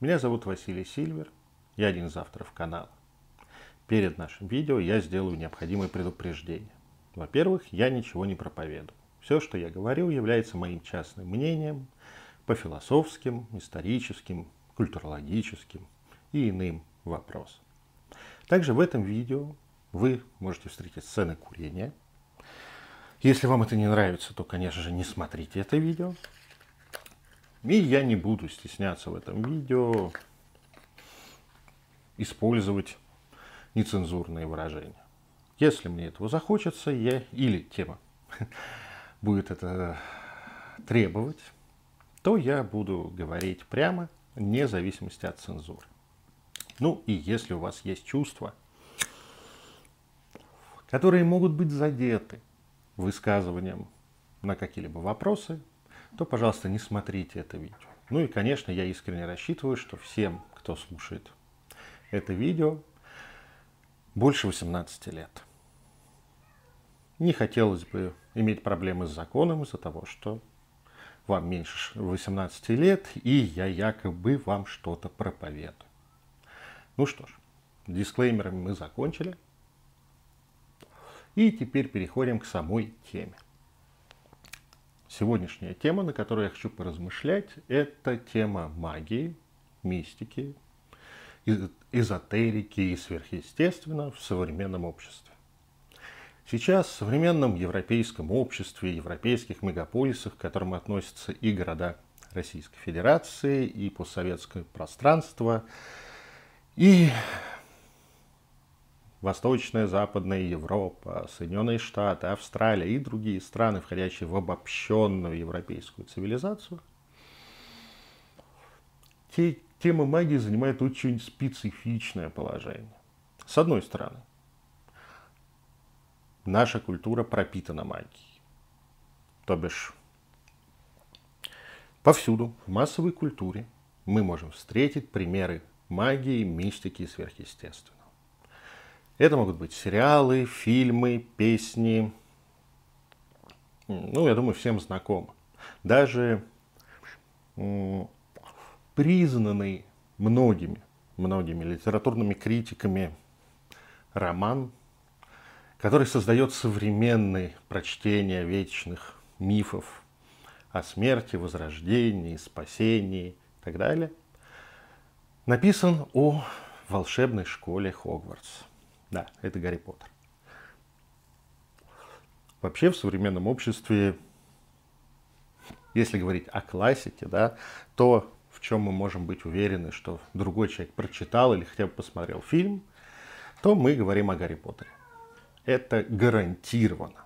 Меня зовут Василий Сильвер, я один из авторов канала. Перед нашим видео я сделаю необходимое предупреждение. Во-первых, я ничего не проповедую. Все, что я говорю, является моим частным мнением по философским, историческим, культурологическим и иным вопросам. Также в этом видео вы можете встретить сцены курения. Если вам это не нравится, то, конечно же, не смотрите это видео. И я не буду стесняться в этом видео использовать нецензурные выражения. Если мне этого захочется, я или тема будет это требовать, то я буду говорить прямо, вне зависимости от цензуры. Ну и если у вас есть чувства, которые могут быть задеты высказыванием на какие-либо вопросы, то, пожалуйста, не смотрите это видео. Ну и, конечно, я искренне рассчитываю, что всем, кто слушает это видео, больше 18 лет. Не хотелось бы иметь проблемы с законом из-за того, что вам меньше 18 лет, и я якобы вам что-то проповедую. Ну что ж, дисклеймерами мы закончили. И теперь переходим к самой теме. Сегодняшняя тема, на которую я хочу поразмышлять, это тема магии, мистики, эзотерики и сверхъестественного в современном обществе. Сейчас в современном европейском обществе, европейских мегаполисах, к которым относятся и города Российской Федерации, и постсоветское пространство, и Восточная, Западная Европа, Соединенные Штаты, Австралия и другие страны, входящие в обобщенную европейскую цивилизацию, те, тема магии занимает очень специфичное положение. С одной стороны, наша культура пропитана магией. То бишь, повсюду, в массовой культуре, мы можем встретить примеры магии, мистики и сверхъестественного. Это могут быть сериалы, фильмы, песни. Ну, я думаю, всем знакомы. Даже признанный многими, многими литературными критиками роман, который создает современные прочтения вечных мифов о смерти, возрождении, спасении и так далее, написан о волшебной школе Хогвартс. Да, это Гарри Поттер. Вообще в современном обществе, если говорить о классике, да, то в чем мы можем быть уверены, что другой человек прочитал или хотя бы посмотрел фильм, то мы говорим о Гарри Поттере. Это гарантированно.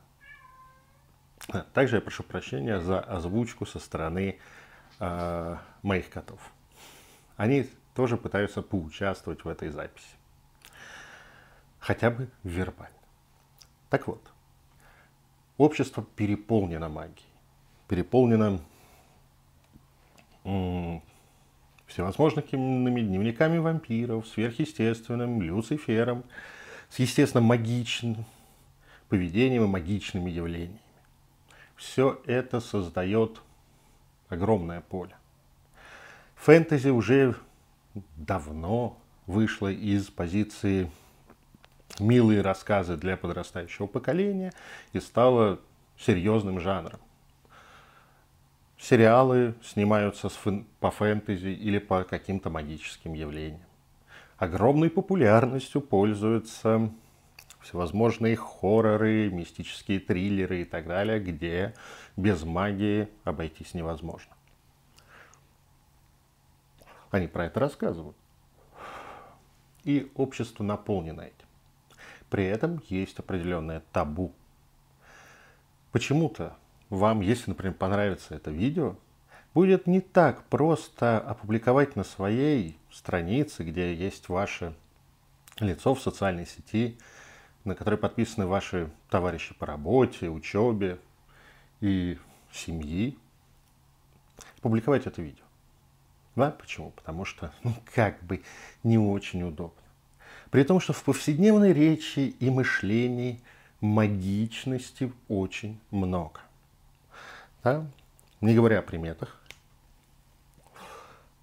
Также я прошу прощения за озвучку со стороны э, моих котов. Они тоже пытаются поучаствовать в этой записи хотя бы вербально. Так вот, общество переполнено магией, переполнено всевозможными дневниками вампиров, сверхъестественным, Люцифером, с естественно магичным поведением и магичными явлениями. Все это создает огромное поле. Фэнтези уже давно вышло из позиции милые рассказы для подрастающего поколения и стало серьезным жанром. Сериалы снимаются по фэнтези или по каким-то магическим явлениям. Огромной популярностью пользуются всевозможные хорроры, мистические триллеры и так далее, где без магии обойтись невозможно. Они про это рассказывают. И общество наполнено этим. При этом есть определенное табу. Почему-то вам, если, например, понравится это видео, будет не так просто опубликовать на своей странице, где есть ваше лицо в социальной сети, на которой подписаны ваши товарищи по работе, учебе и семьи, публиковать это видео. Да, почему? Потому что, ну, как бы не очень удобно. При том, что в повседневной речи и мышлении магичности очень много. Да? Не говоря о приметах.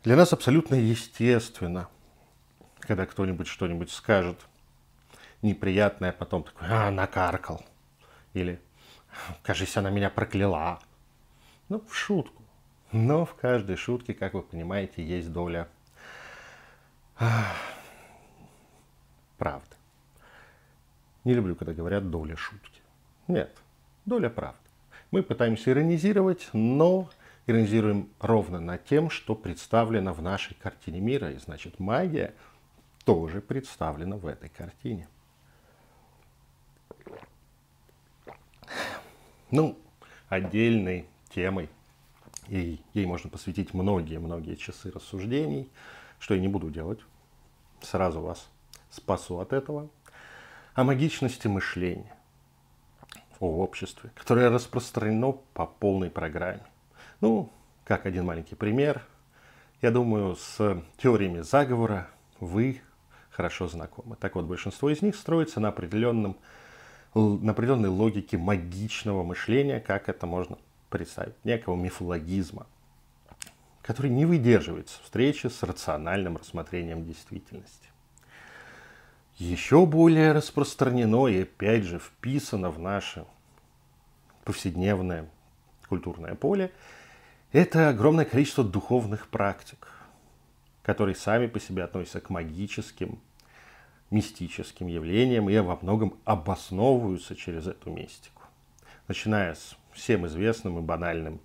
Для нас абсолютно естественно, когда кто-нибудь что-нибудь скажет неприятное, а потом такой, а, накаркал. Или, кажись, она меня прокляла. Ну, в шутку. Но в каждой шутке, как вы понимаете, есть доля правды. Не люблю, когда говорят доля шутки. Нет, доля правды. Мы пытаемся иронизировать, но иронизируем ровно над тем, что представлено в нашей картине мира. И значит, магия тоже представлена в этой картине. Ну, отдельной темой, и ей можно посвятить многие-многие часы рассуждений, что я не буду делать. Сразу вас спасу от этого. О магичности мышления о обществе, которое распространено по полной программе. Ну, как один маленький пример, я думаю, с теориями заговора вы хорошо знакомы. Так вот, большинство из них строится на, определенном, на определенной логике магичного мышления, как это можно представить, некого мифологизма, который не выдерживается встречи с рациональным рассмотрением действительности. Еще более распространено и опять же вписано в наше повседневное культурное поле – это огромное количество духовных практик, которые сами по себе относятся к магическим, мистическим явлениям и во многом обосновываются через эту мистику. Начиная с всем известным и банальным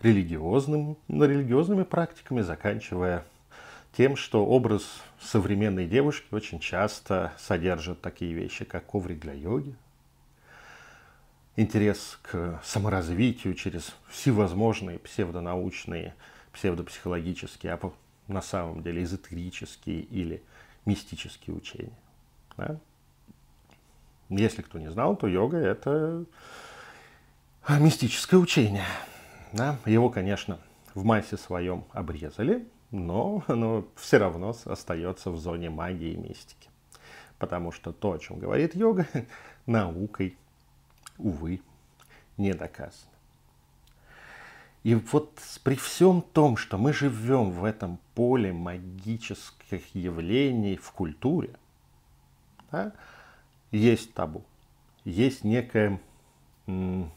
религиозным, религиозными практиками, заканчивая тем, что образ современной девушки очень часто содержит такие вещи, как коврик для йоги, интерес к саморазвитию через всевозможные псевдонаучные, псевдопсихологические, а на самом деле эзотерические или мистические учения. Да? Если кто не знал, то йога – это мистическое учение. Да? Его, конечно, в массе своем обрезали, но оно все равно остается в зоне магии и мистики. Потому что то, о чем говорит йога, наукой увы, не доказано. И вот при всем том, что мы живем в этом поле магических явлений в культуре, да, есть табу, есть некая м-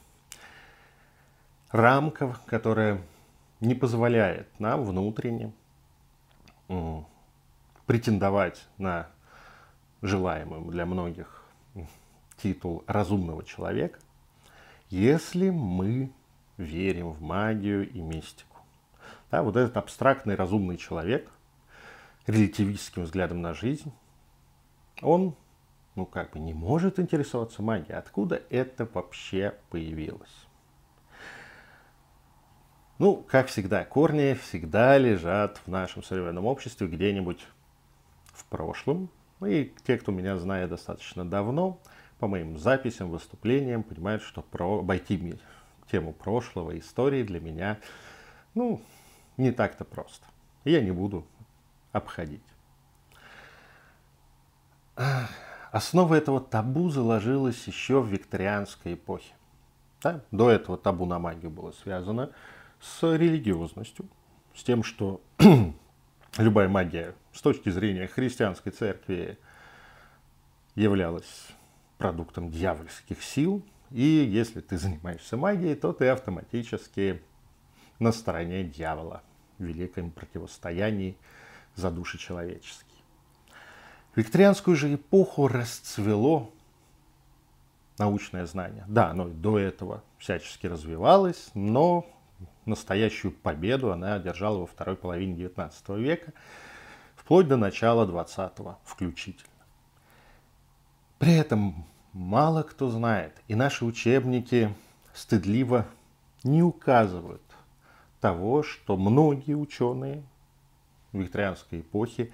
рамка, которая не позволяет нам внутренне м- претендовать на желаемым для многих титул разумного человека, если мы верим в магию и мистику. Да, вот этот абстрактный разумный человек, релятивистским взглядом на жизнь, он, ну как бы не может интересоваться магией. Откуда это вообще появилось? Ну, как всегда, корни всегда лежат в нашем современном обществе где-нибудь в прошлом. И те, кто меня знает достаточно давно, по моим записям, выступлениям понимают, что про, обойти тему прошлого, истории для меня, ну, не так-то просто. Я не буду обходить. Основа этого табу заложилась еще в викторианской эпохе. Да? До этого табу на магию было связано с религиозностью, с тем, что любая магия с точки зрения христианской церкви являлась продуктом дьявольских сил. И если ты занимаешься магией, то ты автоматически на стороне дьявола в великом противостоянии за души человеческие. Викторианскую же эпоху расцвело научное знание. Да, оно до этого всячески развивалось, но настоящую победу она одержала во второй половине XIX века, вплоть до начала XX включительно. При этом мало кто знает, и наши учебники стыдливо не указывают того, что многие ученые викторианской эпохе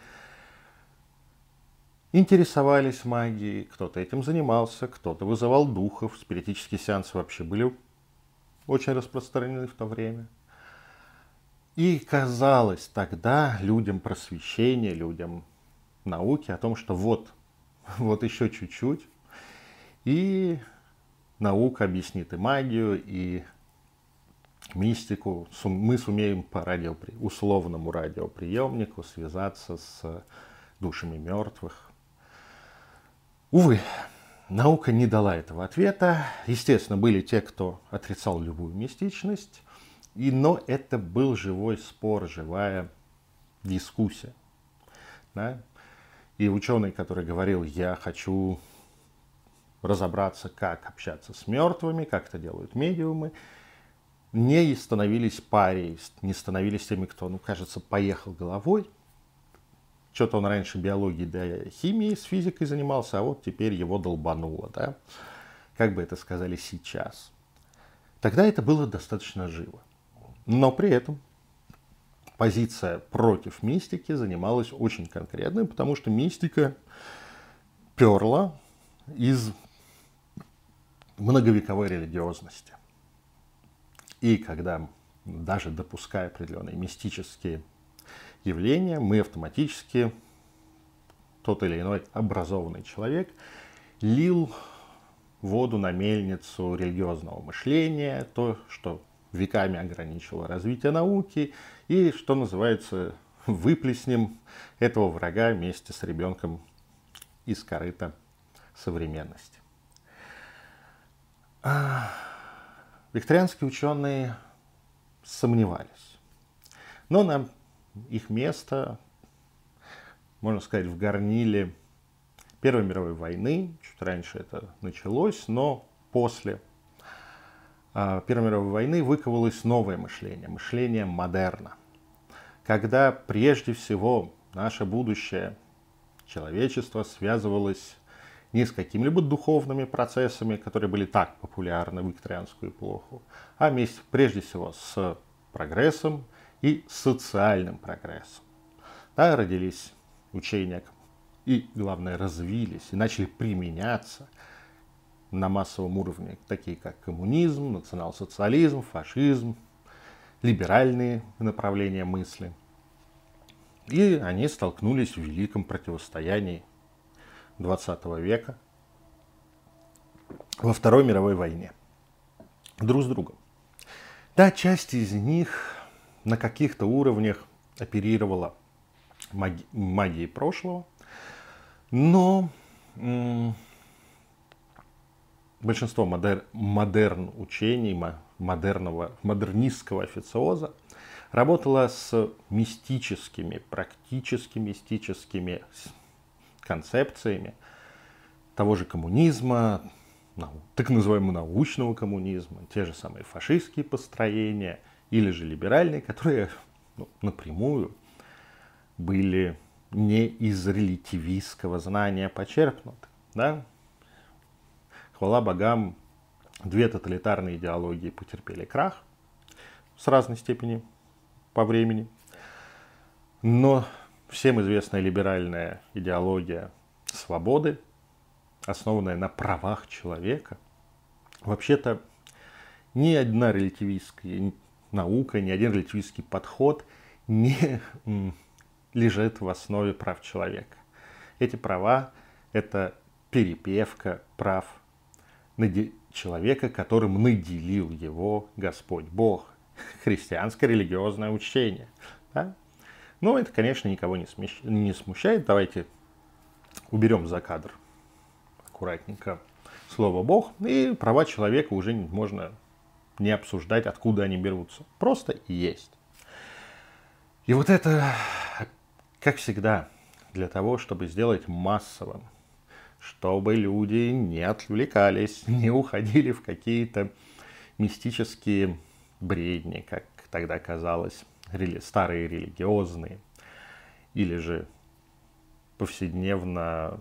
интересовались магией, кто-то этим занимался, кто-то вызывал духов, спиритические сеансы вообще были очень распространены в то время. И казалось тогда людям просвещения, людям науки о том, что вот вот еще чуть-чуть. И наука объяснит и магию, и мистику, мы сумеем по радио, условному радиоприемнику связаться с душами мертвых. Увы, наука не дала этого ответа. Естественно, были те, кто отрицал любую мистичность, и, но это был живой спор, живая дискуссия. Да? И ученый, который говорил, я хочу разобраться, как общаться с мертвыми, как это делают медиумы, не становились парей, не становились теми, кто, ну, кажется, поехал головой. Что-то он раньше биологией да химией с физикой занимался, а вот теперь его долбануло, да. Как бы это сказали сейчас. Тогда это было достаточно живо. Но при этом позиция против мистики занималась очень конкретной, потому что мистика перла из многовековой религиозности. И когда даже допуская определенные мистические явления, мы автоматически, тот или иной образованный человек, лил воду на мельницу религиозного мышления, то, что веками ограничивало развитие науки, и, что называется, выплеснем этого врага вместе с ребенком из корыта современности. Викторианские ученые сомневались. Но на их место, можно сказать, в горниле Первой мировой войны, чуть раньше это началось, но после а, Первой мировой войны выковалось новое мышление, мышление модерна, когда прежде всего наше будущее человечество связывалось не с какими-либо духовными процессами, которые были так популярны в викторианскую эпоху, а вместе, прежде всего с прогрессом и социальным прогрессом. Да, родились учения и, главное, развились и начали применяться на массовом уровне, такие как коммунизм, национал-социализм, фашизм, либеральные направления мысли. И они столкнулись в великом противостоянии 20 века во Второй мировой войне друг с другом. Да, часть из них на каких-то уровнях оперировала маги- магией прошлого, но большинство модер- модерн учений, модерного, модернистского официоза работало с мистическими, практически мистическими концепциями того же коммунизма, так называемого научного коммунизма, те же самые фашистские построения или же либеральные, которые ну, напрямую были не из релятивистского знания почерпнуты. Да? Хвала богам, две тоталитарные идеологии потерпели крах с разной степени по времени. Но всем известная либеральная идеология свободы, основанная на правах человека, вообще-то ни одна релятивистская наука, ни один релятивистский подход не лежит в основе прав человека. Эти права – это перепевка прав человека, которым наделил его Господь Бог. Христианское религиозное учение. Да? Но это, конечно, никого не, смещ... не смущает. Давайте уберем за кадр аккуратненько слово Бог, и права человека уже можно не обсуждать, откуда они берутся. Просто есть. И вот это, как всегда, для того, чтобы сделать массовым, чтобы люди не отвлекались, не уходили в какие-то мистические бредни, как тогда казалось, старые религиозные, или же повседневно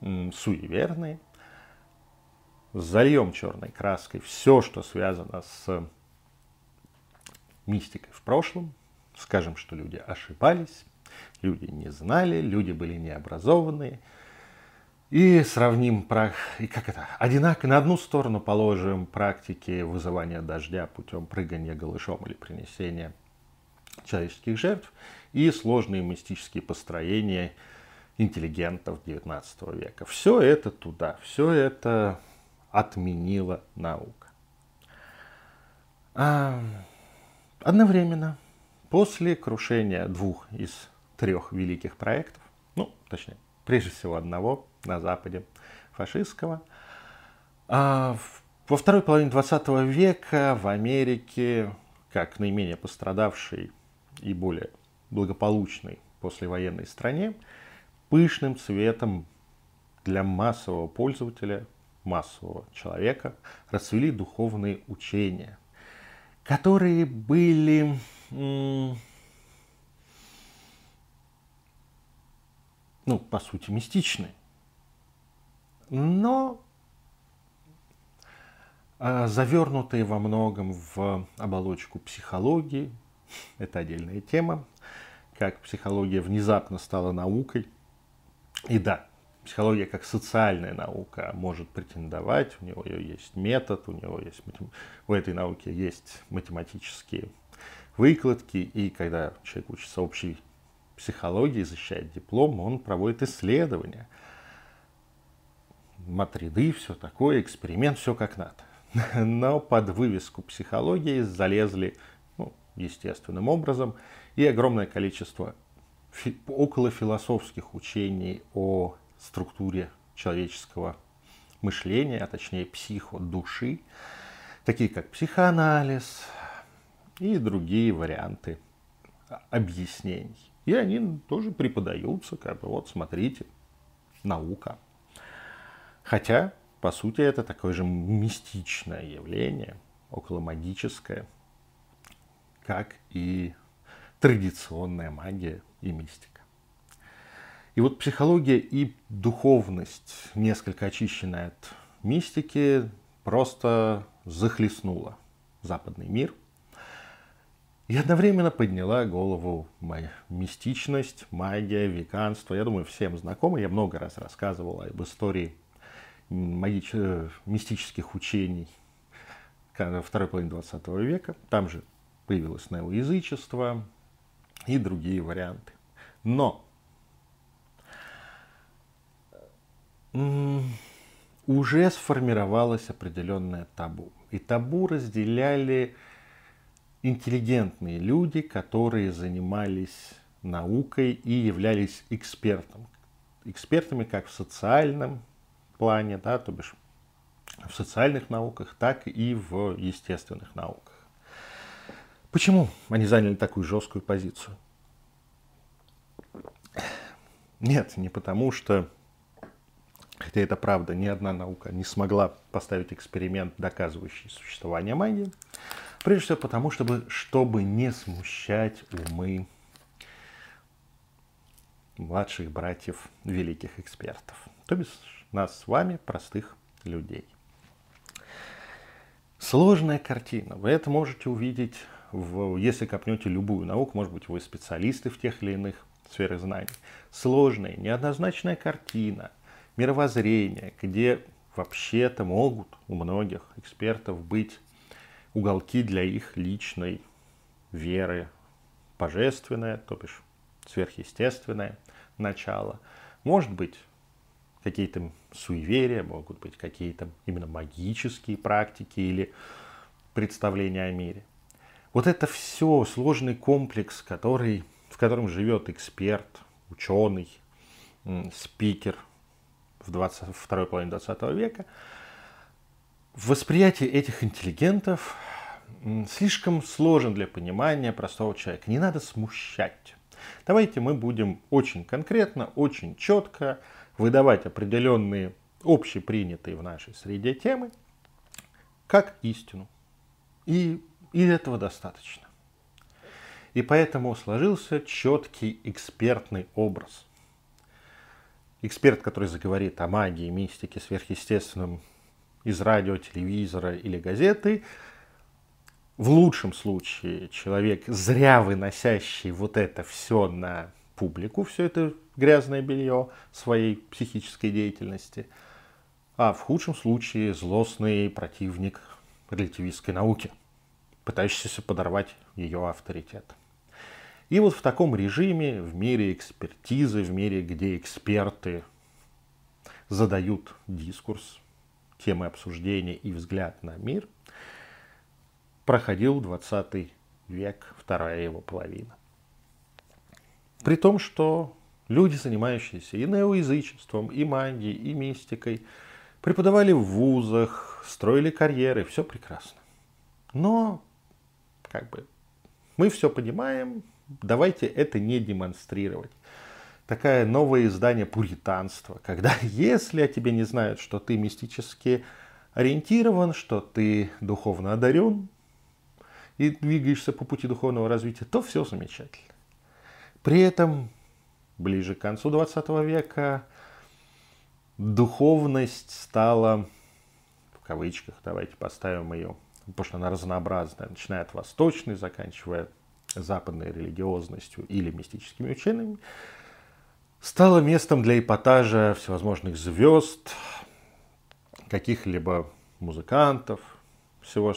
суеверные. Зальем черной краской все, что связано с мистикой в прошлом. Скажем, что люди ошибались, люди не знали, люди были необразованные. И сравним, и как это, одинаково на одну сторону положим практики вызывания дождя путем прыгания голышом или принесения человеческих жертв и сложные мистические построения интеллигентов XIX века. Все это туда, все это отменила наука. А, одновременно, после крушения двух из трех великих проектов, ну, точнее, прежде всего одного на Западе, фашистского, а, во второй половине 20 века в Америке, как наименее пострадавшей и более благополучной послевоенной стране, пышным цветом для массового пользователя, массового человека расцвели духовные учения, которые были ну, по сути, мистичны. Но а, завернутые во многом в оболочку психологии, это отдельная тема, как психология внезапно стала наукой. И да, психология как социальная наука может претендовать, у него есть метод, у него есть у этой науки есть математические выкладки, и когда человек учится общей психологии, защищает диплом, он проводит исследования. Матриды, все такое, эксперимент, все как надо. но под вывеску психологии залезли ну, естественным образом и огромное количество фи- около философских учений о структуре человеческого мышления, а точнее психо души, такие как психоанализ и другие варианты объяснений. И они тоже преподаются, как бы вот смотрите, наука. Хотя по сути, это такое же мистичное явление, около магическое, как и традиционная магия и мистика. И вот психология и духовность, несколько очищенная от мистики, просто захлестнула западный мир. И одновременно подняла голову моя мистичность, магия, веганство. Я думаю, всем знакомы. Я много раз рассказывал об истории магич... Э, мистических учений второй половины 20 века. Там же появилось неоязычество и другие варианты. Но уже сформировалось определенное табу. И табу разделяли интеллигентные люди, которые занимались наукой и являлись экспертом. Экспертами как в социальном, плане, да, то бишь в социальных науках, так и в естественных науках. Почему они заняли такую жесткую позицию? Нет, не потому что, хотя это правда, ни одна наука не смогла поставить эксперимент, доказывающий существование магии. Прежде всего потому, чтобы, чтобы не смущать умы младших братьев великих экспертов. То бишь нас с вами, простых людей. Сложная картина. Вы это можете увидеть, в, если копнете любую науку, может быть, вы специалисты в тех или иных сферах знаний. Сложная, неоднозначная картина, мировоззрение, где вообще-то могут у многих экспертов быть уголки для их личной веры, божественное, то бишь сверхъестественное начало. Может быть, какие-то суеверия, могут быть какие-то именно магические практики или представления о мире. Вот это все сложный комплекс, который, в котором живет эксперт, ученый, спикер в 20, второй половине 20 века, восприятие этих интеллигентов слишком сложен для понимания простого человека. Не надо смущать. Давайте мы будем очень конкретно, очень четко выдавать определенные общепринятые в нашей среде темы как истину. И, и этого достаточно. И поэтому сложился четкий экспертный образ. Эксперт, который заговорит о магии, мистике, сверхъестественном из радио, телевизора или газеты, в лучшем случае человек, зря выносящий вот это все на публику, все это грязное белье своей психической деятельности, а в худшем случае злостный противник релятивистской науки, пытающийся подорвать ее авторитет. И вот в таком режиме, в мире экспертизы, в мире, где эксперты задают дискурс, темы обсуждения и взгляд на мир, проходил 20 век, вторая его половина. При том, что люди, занимающиеся и неоязычеством, и магией, и мистикой, преподавали в вузах, строили карьеры, все прекрасно. Но, как бы, мы все понимаем, давайте это не демонстрировать. Такое новое издание пуританства, когда если о тебе не знают, что ты мистически ориентирован, что ты духовно одарен и двигаешься по пути духовного развития, то все замечательно. При этом ближе к концу 20 века духовность стала, в кавычках, давайте поставим ее, потому что она разнообразная, начиная от восточной, заканчивая западной религиозностью или мистическими учениями, стала местом для эпатажа всевозможных звезд, каких-либо музыкантов, всего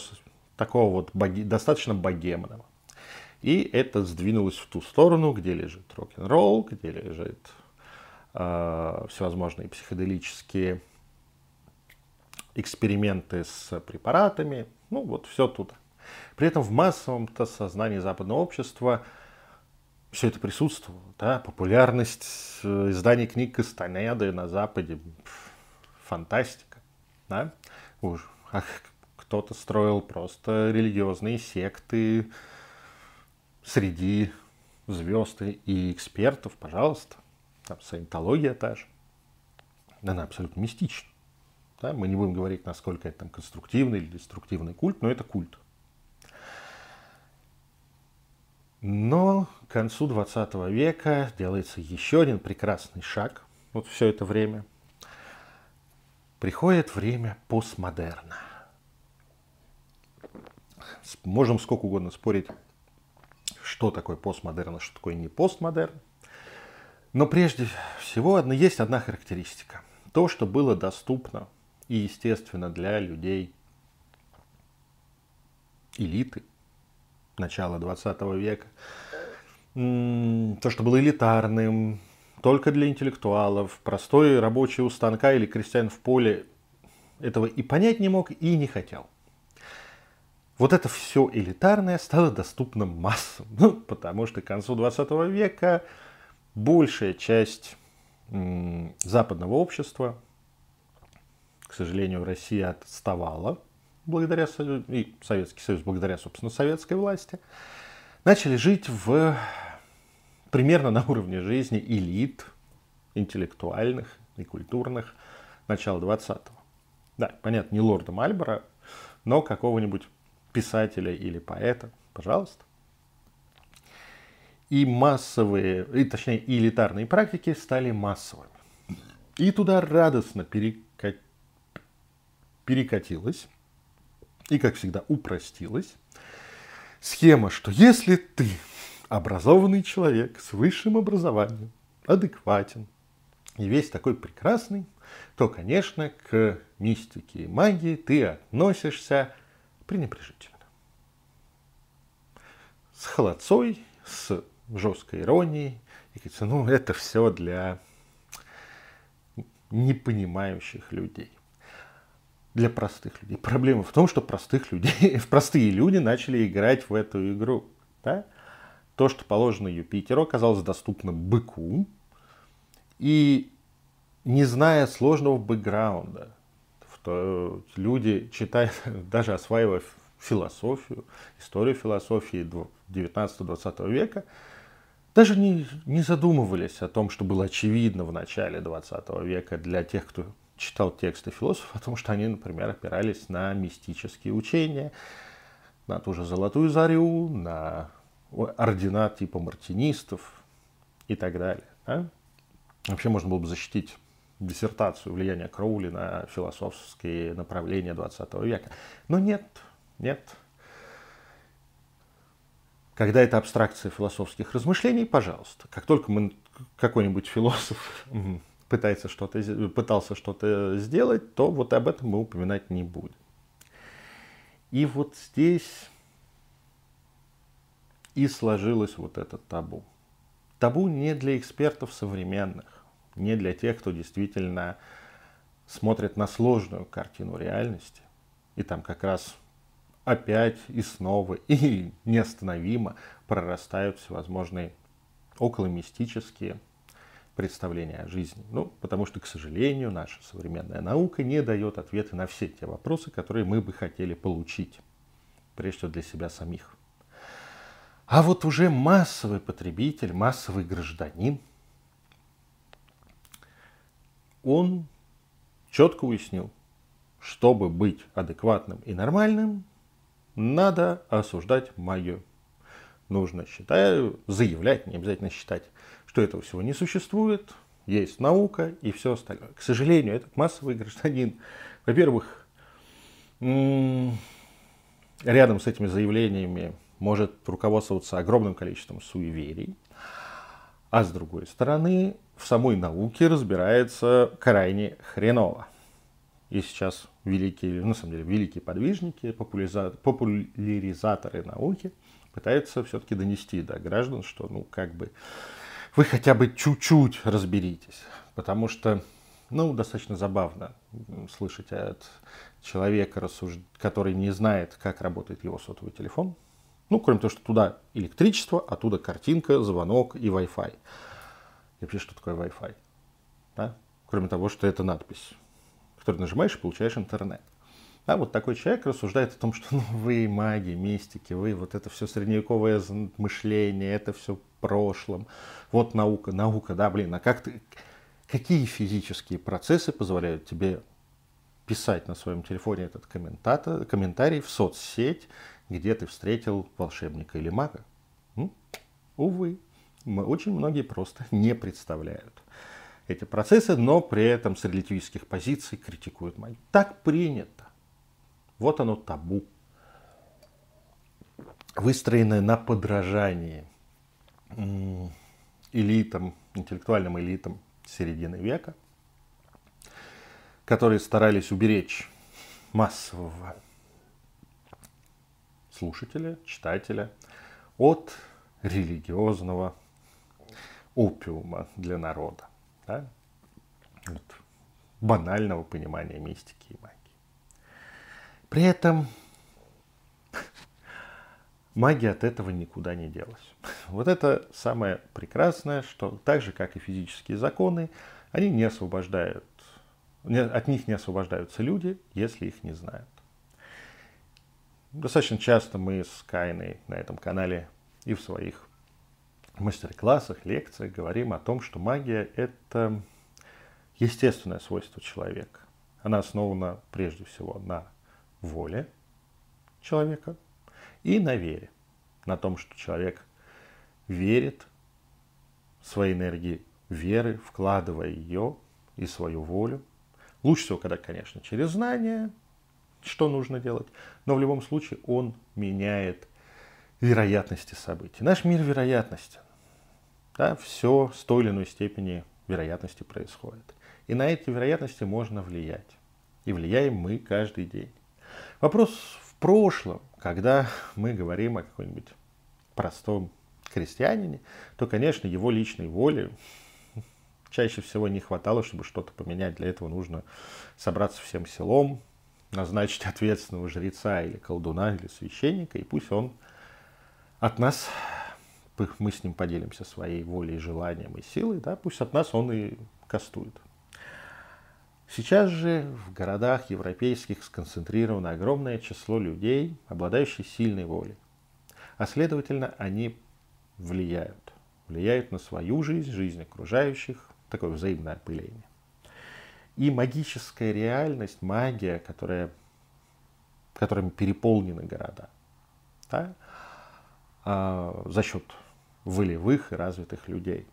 такого вот боги, достаточно богемного. И это сдвинулось в ту сторону, где лежит рок-н-ролл, где лежит э, всевозможные психоделические эксперименты с препаратами. Ну, вот все тут. При этом в массовом-то сознании западного общества все это присутствовало. Да? Популярность э, изданий книг Кастанеды на Западе – фантастика. Да? Уж, кто-то строил просто религиозные секты, среди звезд и экспертов, пожалуйста. Там саентология та же. Она абсолютно мистична. Да? Мы не будем говорить, насколько это там конструктивный или деструктивный культ, но это культ. Но к концу 20 века делается еще один прекрасный шаг. Вот все это время. Приходит время постмодерна. Можем сколько угодно спорить что такое постмодерн, а что такое не постмодерн. Но прежде всего есть одна характеристика. То, что было доступно и естественно для людей элиты начала 20 века, то, что было элитарным, только для интеллектуалов, простой рабочий у станка или крестьян в поле, этого и понять не мог, и не хотел вот это все элитарное стало доступно массам. Ну, потому что к концу 20 века большая часть западного общества, к сожалению, Россия отставала благодаря и Советский Союз благодаря, собственно, советской власти, начали жить в примерно на уровне жизни элит интеллектуальных и культурных начала 20-го. Да, понятно, не лорда Мальбора, но какого-нибудь писателя или поэта, пожалуйста. И массовые, и, точнее, и элитарные практики стали массовыми. И туда радостно перекат... и, как всегда, упростилась схема, что если ты образованный человек с высшим образованием, адекватен и весь такой прекрасный, то, конечно, к мистике и магии ты относишься пренебрежительно. С холодцой, с жесткой иронией. И говорится, ну это все для непонимающих людей. Для простых людей. Проблема в том, что простых людей, простые люди начали играть в эту игру. Да? То, что положено Юпитеру, оказалось доступно быку. И не зная сложного бэкграунда, что люди читают, даже осваивая философию, историю философии 19-20 века, даже не, не задумывались о том, что было очевидно в начале 20 века для тех, кто читал тексты философов, о том, что они, например, опирались на мистические учения, на ту же Золотую Зарю, на ордена типа мартинистов и так далее. Да? Вообще можно было бы защитить диссертацию влияния Кроули на философские направления 20 века. Но нет, нет. Когда это абстракция философских размышлений, пожалуйста. Как только мы, какой-нибудь философ пытается что-то, пытался что-то сделать, то вот об этом мы упоминать не будем. И вот здесь и сложилось вот это табу. Табу не для экспертов современных не для тех, кто действительно смотрит на сложную картину реальности. И там как раз опять и снова и неостановимо прорастают всевозможные околомистические представления о жизни. Ну, потому что, к сожалению, наша современная наука не дает ответы на все те вопросы, которые мы бы хотели получить, прежде всего для себя самих. А вот уже массовый потребитель, массовый гражданин, он четко уяснил, чтобы быть адекватным и нормальным, надо осуждать магию. Нужно, считаю, заявлять, не обязательно считать, что этого всего не существует, есть наука и все остальное. К сожалению, этот массовый гражданин, во-первых, рядом с этими заявлениями может руководствоваться огромным количеством суеверий, а с другой стороны, в самой науке разбирается крайне хреново. И сейчас великие, ну, на самом деле, великие подвижники, популяризаторы науки пытаются все-таки донести до граждан, что, ну, как бы, вы хотя бы чуть-чуть разберитесь. Потому что, ну, достаточно забавно слышать от человека, который не знает, как работает его сотовый телефон. Ну, кроме того, что туда электричество, оттуда картинка, звонок и Wi-Fi. И вообще, что такое Wi-Fi? Да? Кроме того, что это надпись который нажимаешь и получаешь интернет. А вот такой человек рассуждает о том, что ну, вы маги, мистики, вы вот это все средневековое мышление, это все прошлом. Вот наука, наука, да, блин, а как ты, какие физические процессы позволяют тебе писать на своем телефоне этот комментарий в соцсеть, где ты встретил волшебника или мага? М? Увы, очень многие просто не представляют эти процессы, но при этом с релятивистских позиций критикуют магию. Так принято. Вот оно табу. Выстроенное на подражании элитам, интеллектуальным элитам середины века, которые старались уберечь массового слушателя, читателя от религиозного опиума для народа да? вот, банального понимания мистики и магии. При этом магия от этого никуда не делась. Вот это самое прекрасное, что так же, как и физические законы, они не освобождают, от них не освобождаются люди, если их не знают. Достаточно часто мы с Кайной на этом канале и в своих мастер-классах, лекциях говорим о том, что магия – это естественное свойство человека. Она основана прежде всего на воле человека и на вере. На том, что человек верит своей энергии веры, вкладывая ее и свою волю. Лучше всего, когда, конечно, через знание, что нужно делать, но в любом случае он меняет вероятности событий. Наш мир вероятности. Да, все с той или иной степени вероятности происходит. И на эти вероятности можно влиять. И влияем мы каждый день. Вопрос в прошлом, когда мы говорим о какой-нибудь простом крестьянине, то, конечно, его личной воли чаще всего не хватало, чтобы что-то поменять. Для этого нужно собраться всем селом, назначить ответственного жреца или колдуна или священника, и пусть он от нас мы с ним поделимся своей волей, желанием и силой, да, пусть от нас он и кастует. Сейчас же в городах европейских сконцентрировано огромное число людей, обладающих сильной волей. А следовательно, они влияют. Влияют на свою жизнь, жизнь окружающих, такое взаимное опыление. И магическая реальность, магия, которая, которыми переполнены города, да, а, за счет волевых и развитых людей.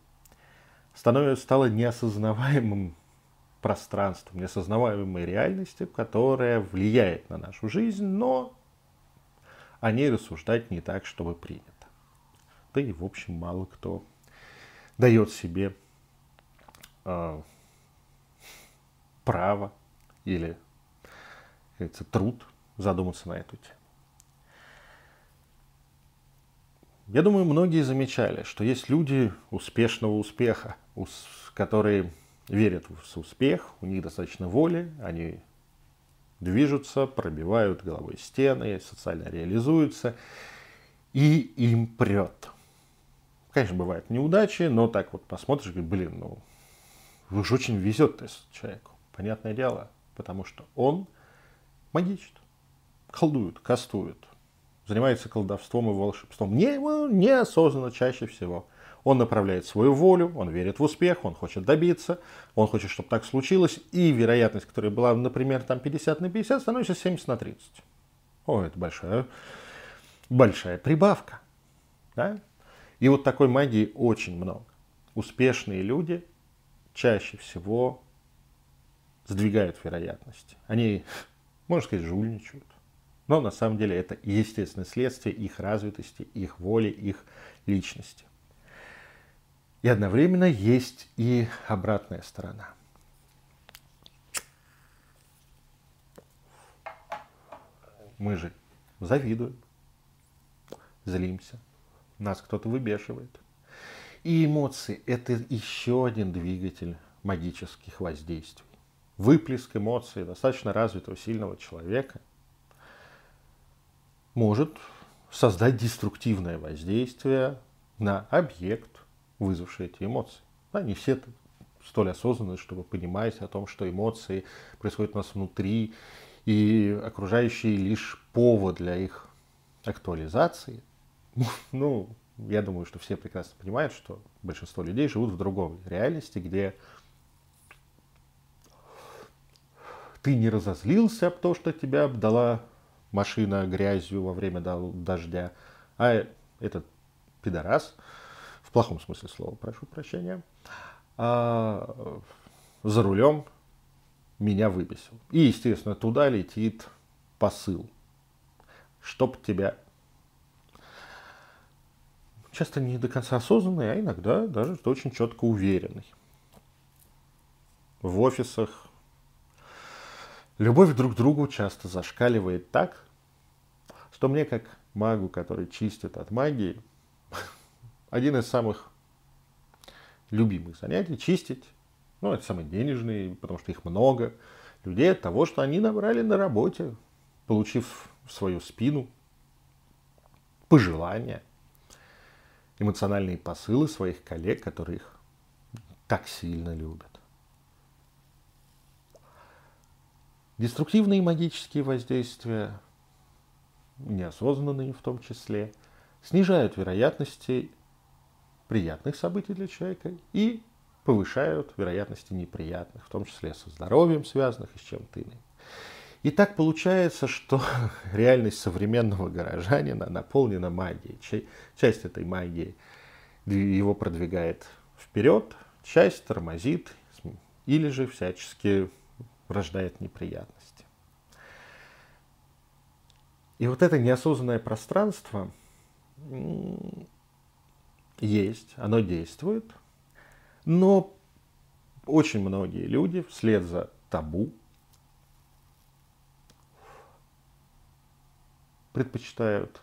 Становится, стало неосознаваемым пространством, неосознаваемой реальностью, которая влияет на нашу жизнь, но о ней рассуждать не так, чтобы принято. Да и, в общем, мало кто дает себе э, право или, как труд задуматься на эту тему. Я думаю, многие замечали, что есть люди успешного успеха, которые верят в успех, у них достаточно воли, они движутся, пробивают головой стены, социально реализуются, и им прет. Конечно, бывают неудачи, но так вот посмотришь, блин, ну, вы же очень везет человеку. Понятное дело, потому что он магичит, колдует, кастует, занимается колдовством и волшебством. Не, неосознанно чаще всего. Он направляет свою волю, он верит в успех, он хочет добиться, он хочет, чтобы так случилось. И вероятность, которая была, например, там 50 на 50, становится 70 на 30. О, это большая, большая прибавка. Да? И вот такой магии очень много. Успешные люди чаще всего сдвигают вероятности. Они, можно сказать, жульничают. Но на самом деле это естественное следствие их развитости, их воли, их личности. И одновременно есть и обратная сторона. Мы же завидуем, злимся, нас кто-то выбешивает. И эмоции – это еще один двигатель магических воздействий. Выплеск эмоций достаточно развитого, сильного человека может создать деструктивное воздействие на объект, вызвавший эти эмоции. Да, не все столь осознанны, чтобы понимать о том, что эмоции происходят у нас внутри, и окружающие лишь повод для их актуализации. Ну, я думаю, что все прекрасно понимают, что большинство людей живут в другой реальности, где ты не разозлился об том, что тебя обдала машина грязью во время дождя, а этот пидорас в плохом смысле слова, прошу прощения, а, за рулем меня выбесил. И, естественно, туда летит посыл, чтоб тебя часто не до конца осознанный, а иногда даже очень четко уверенный. В офисах любовь друг к другу часто зашкаливает так, что мне, как магу, который чистит от магии, один из самых любимых занятий – чистить. Ну, это самые денежные, потому что их много. Людей от того, что они набрали на работе, получив в свою спину пожелания, эмоциональные посылы своих коллег, которые их так сильно любят. Деструктивные магические воздействия, неосознанные в том числе, снижают вероятности приятных событий для человека и повышают вероятности неприятных, в том числе со здоровьем связанных и с чем-то иным. И так получается, что реальность современного горожанина наполнена магией. Часть этой магии его продвигает вперед, часть тормозит или же всячески рождает неприятности. И вот это неосознанное пространство есть, оно действует, но очень многие люди вслед за табу предпочитают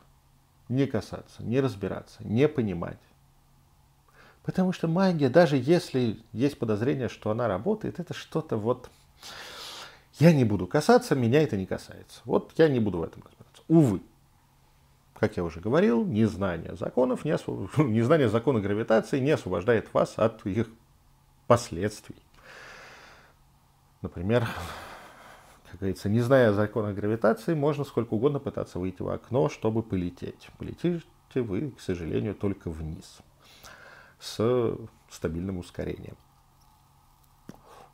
не касаться, не разбираться, не понимать. Потому что магия, даже если есть подозрение, что она работает, это что-то вот... Я не буду касаться, меня это не касается. Вот я не буду в этом разбираться. Увы как я уже говорил, незнание законов, не освоб... незнание закона гравитации не освобождает вас от их последствий. Например, как говорится, не зная закона гравитации, можно сколько угодно пытаться выйти в окно, чтобы полететь. Полетите вы, к сожалению, только вниз с стабильным ускорением.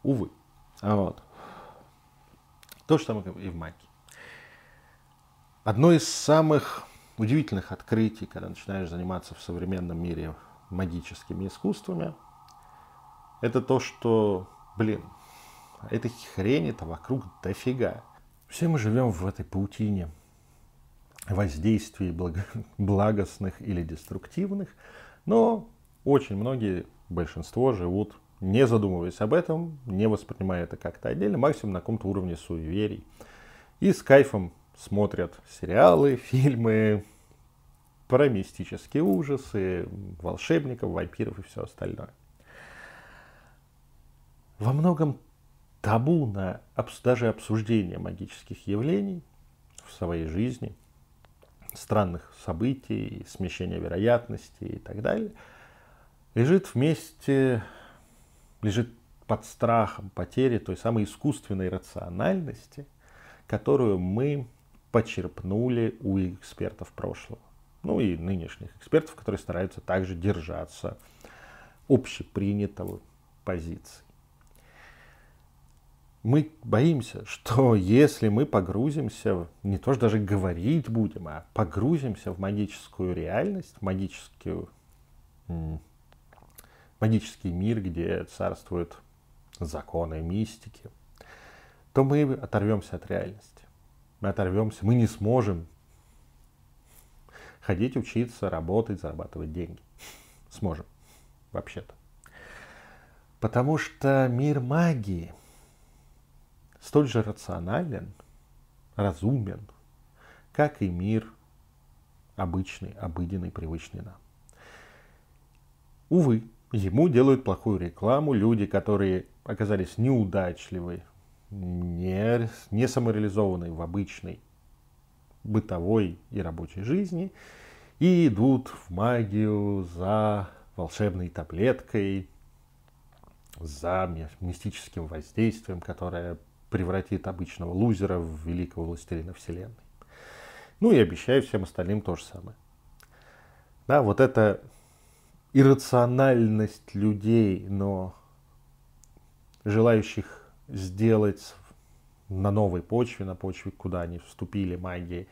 Увы. А вот. То же самое и в магии. Одно из самых удивительных открытий, когда начинаешь заниматься в современном мире магическими искусствами, это то, что, блин, этой хрени-то вокруг дофига. Все мы живем в этой паутине воздействий благо, благостных или деструктивных, но очень многие, большинство живут не задумываясь об этом, не воспринимая это как-то отдельно, максимум на каком-то уровне суеверий. И с кайфом смотрят сериалы, фильмы про мистические ужасы, волшебников, вампиров и все остальное. Во многом табу на даже обсуждение магических явлений в своей жизни, странных событий, смещения вероятности и так далее, лежит вместе, лежит под страхом потери той самой искусственной рациональности, которую мы почерпнули у экспертов прошлого. Ну и нынешних экспертов, которые стараются также держаться общепринятого позиции мы боимся, что если мы погрузимся, не то что даже говорить будем, а погрузимся в магическую реальность, в магическую, магический мир, где царствуют законы мистики, то мы оторвемся от реальности. Мы оторвемся, мы не сможем ходить, учиться, работать, зарабатывать деньги. Сможем, вообще-то. Потому что мир магии – столь же рационален, разумен, как и мир обычный, обыденный, привычный нам. Увы, ему делают плохую рекламу люди, которые оказались неудачливы, не, не самореализованы в обычной бытовой и рабочей жизни и идут в магию за волшебной таблеткой, за мистическим воздействием, которое превратит обычного лузера в великого властелина вселенной. Ну и обещаю всем остальным то же самое. Да, вот эта иррациональность людей, но желающих сделать на новой почве, на почве, куда они вступили магией,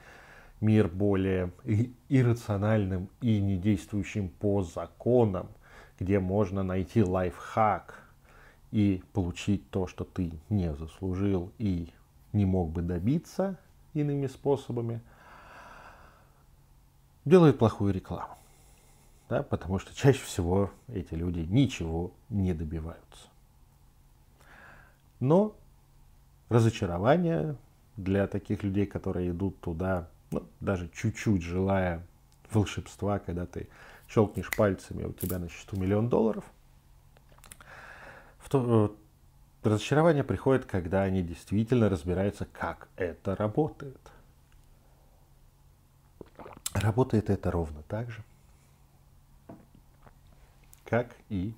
мир более иррациональным и не действующим по законам, где можно найти лайфхак – и получить то, что ты не заслужил и не мог бы добиться иными способами, делают плохую рекламу. Да, потому что чаще всего эти люди ничего не добиваются. Но разочарование для таких людей, которые идут туда, ну, даже чуть-чуть желая волшебства, когда ты щелкнешь пальцами, у тебя на счету миллион долларов – в то, э, разочарование приходит, когда они действительно разбираются, как это работает. Работает это ровно так же, как и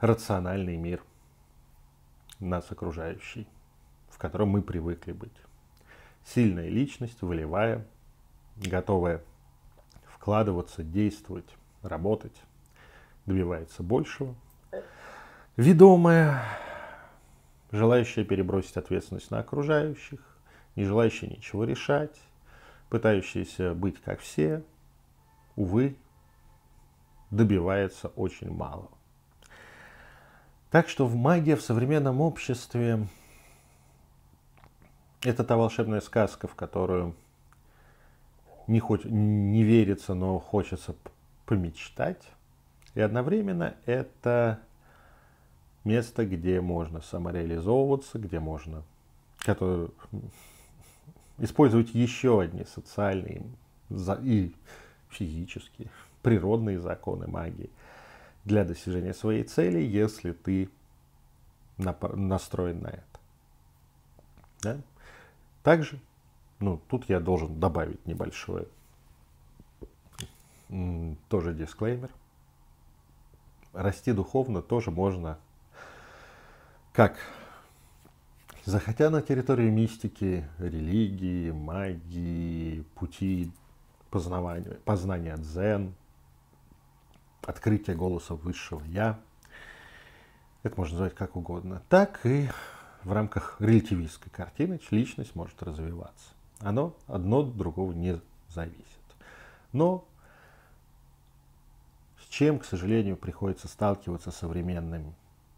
рациональный мир нас окружающий, в котором мы привыкли быть. Сильная личность, волевая, готовая вкладываться, действовать, работать, добивается большего, ведомая, желающая перебросить ответственность на окружающих, не желающая ничего решать, пытающаяся быть как все, увы, добивается очень мало. Так что в магия в современном обществе это та волшебная сказка, в которую не, хоть, не верится, но хочется помечтать. И одновременно это место, где можно самореализовываться, где можно который, использовать еще одни социальные и физические, природные законы магии для достижения своей цели, если ты настроен на это. Да? Также, ну, тут я должен добавить небольшой тоже дисклеймер. Расти духовно тоже можно как захотя на территории мистики, религии, магии, пути познавания, познания дзен, открытия голоса высшего я, это можно назвать как угодно, так и в рамках релятивистской картины личность может развиваться. Оно одно от другого не зависит. Но с чем, к сожалению, приходится сталкиваться современным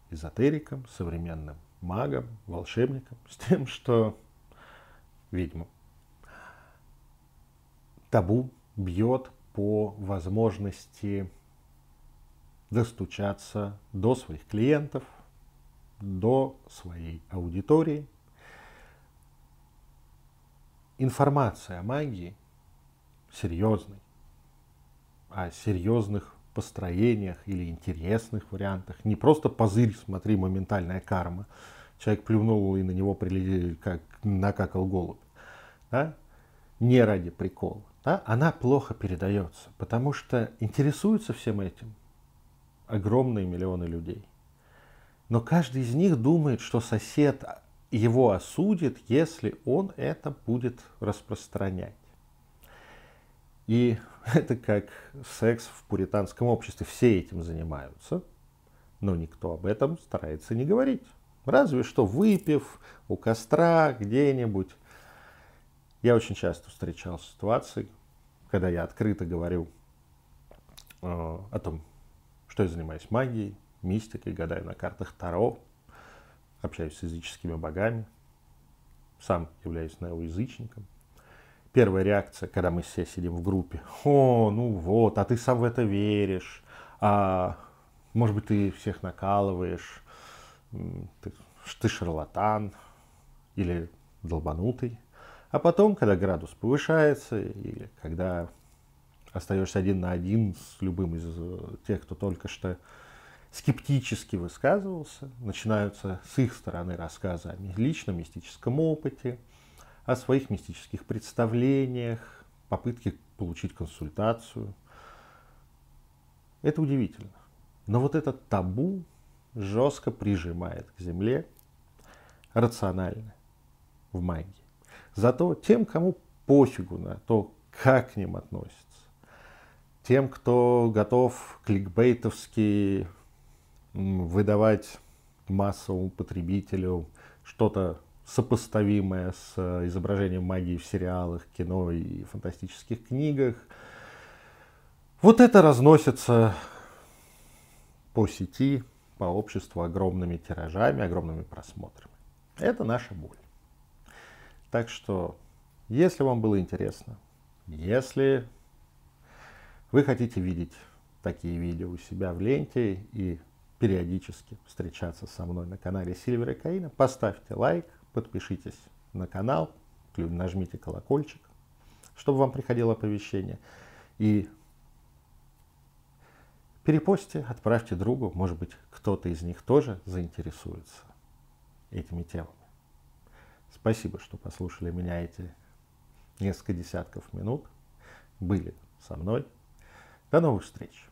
эзотерикам, современным магам, волшебникам, с тем, что ведьмам. Табу бьет по возможности достучаться до своих клиентов, до своей аудитории. Информация о магии серьезной, о серьезных построениях или интересных вариантах. Не просто позырь, смотри, моментальная карма. человек плюнул и на него прилетел, как накакал голубь. Да? Не ради прикола. Да? Она плохо передается, потому что интересуются всем этим огромные миллионы людей. Но каждый из них думает, что сосед его осудит, если он это будет распространять. И это как секс в пуританском обществе. Все этим занимаются, но никто об этом старается не говорить. Разве что выпив у костра где-нибудь. Я очень часто встречал ситуации, когда я открыто говорю э, о том, что я занимаюсь магией, мистикой, гадаю на картах Таро, общаюсь с языческими богами, сам являюсь неоязычником. Первая реакция, когда мы все сидим в группе, о, ну вот, а ты сам в это веришь, а может быть ты всех накалываешь, ты, ты шарлатан или долбанутый. А потом, когда градус повышается, или когда остаешься один на один с любым из э, тех, кто только что скептически высказывался, начинаются с их стороны рассказы о личном мистическом опыте, о своих мистических представлениях, попытки получить консультацию. Это удивительно. Но вот этот табу жестко прижимает к земле рационально в магии. Зато тем, кому пофигу на то, как к ним относятся, тем, кто готов кликбейтовски выдавать массовому потребителю что-то сопоставимое с э, изображением магии в сериалах, кино и фантастических книгах. Вот это разносится по сети, по обществу огромными тиражами, огромными просмотрами. Это наша боль. Так что, если вам было интересно, если вы хотите видеть такие видео у себя в ленте и периодически встречаться со мной на канале Сильвер и Каина, поставьте лайк, подпишитесь на канал, нажмите колокольчик, чтобы вам приходило оповещение. И перепостите, отправьте другу, может быть, кто-то из них тоже заинтересуется этими темами. Спасибо, что послушали меня эти несколько десятков минут, были со мной. До новых встреч!